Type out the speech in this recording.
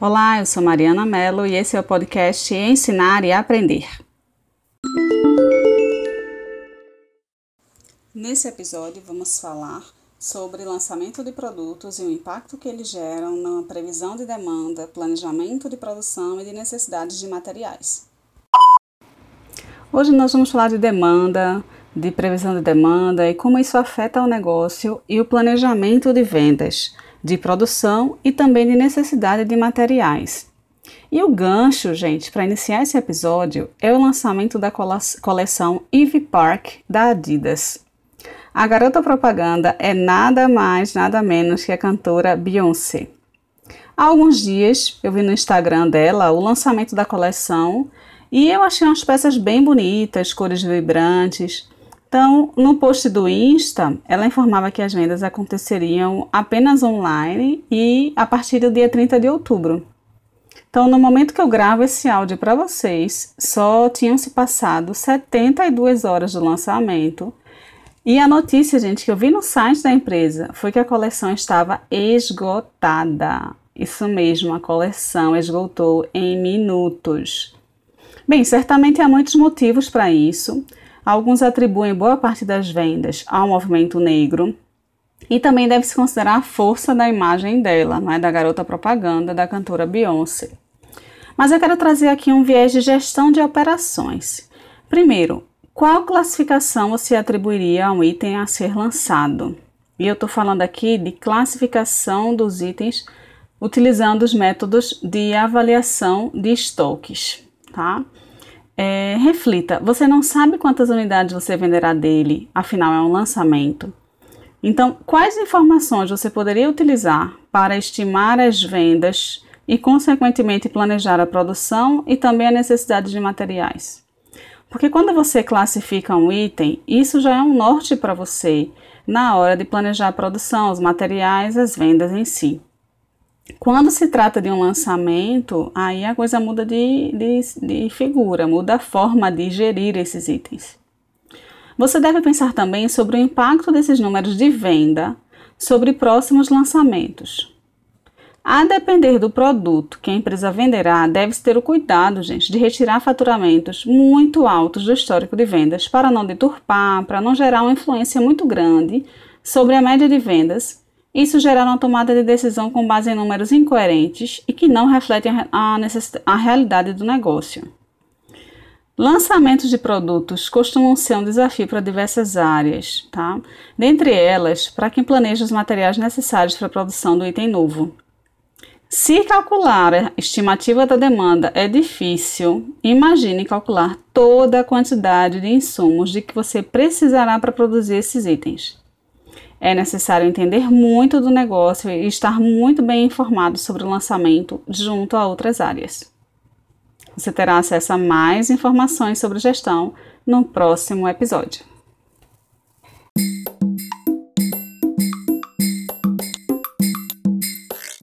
Olá, eu sou Mariana Mello e esse é o podcast Ensinar e Aprender. Nesse episódio vamos falar sobre lançamento de produtos e o impacto que eles geram na previsão de demanda, planejamento de produção e de necessidades de materiais. Hoje nós vamos falar de demanda, de previsão de demanda e como isso afeta o negócio e o planejamento de vendas de produção e também de necessidade de materiais. E o gancho, gente, para iniciar esse episódio é o lançamento da coleção Eve Park da Adidas. A garota propaganda é nada mais, nada menos que a cantora Beyoncé. Há alguns dias eu vi no Instagram dela o lançamento da coleção e eu achei umas peças bem bonitas, cores vibrantes. Então, no post do Insta, ela informava que as vendas aconteceriam apenas online e a partir do dia 30 de outubro. Então, no momento que eu gravo esse áudio para vocês, só tinham se passado 72 horas do lançamento. E a notícia, gente, que eu vi no site da empresa foi que a coleção estava esgotada. Isso mesmo, a coleção esgotou em minutos. Bem, certamente há muitos motivos para isso. Alguns atribuem boa parte das vendas ao movimento negro. E também deve-se considerar a força da imagem dela, não é? da garota propaganda da cantora Beyoncé. Mas eu quero trazer aqui um viés de gestão de operações. Primeiro, qual classificação você atribuiria a um item a ser lançado? E eu estou falando aqui de classificação dos itens utilizando os métodos de avaliação de estoques, tá? É, reflita, você não sabe quantas unidades você venderá dele, afinal é um lançamento. Então, quais informações você poderia utilizar para estimar as vendas e, consequentemente, planejar a produção e também a necessidade de materiais? Porque quando você classifica um item, isso já é um norte para você na hora de planejar a produção, os materiais, as vendas em si. Quando se trata de um lançamento, aí a coisa muda de, de, de figura, muda a forma de gerir esses itens. Você deve pensar também sobre o impacto desses números de venda sobre próximos lançamentos. A depender do produto que a empresa venderá, deve-se ter o cuidado, gente, de retirar faturamentos muito altos do histórico de vendas para não deturpar, para não gerar uma influência muito grande sobre a média de vendas isso gera uma tomada de decisão com base em números incoerentes e que não refletem a, a realidade do negócio. Lançamentos de produtos costumam ser um desafio para diversas áreas, tá? Dentre elas, para quem planeja os materiais necessários para a produção do item novo. Se calcular a estimativa da demanda é difícil, imagine calcular toda a quantidade de insumos de que você precisará para produzir esses itens. É necessário entender muito do negócio e estar muito bem informado sobre o lançamento junto a outras áreas. Você terá acesso a mais informações sobre gestão no próximo episódio.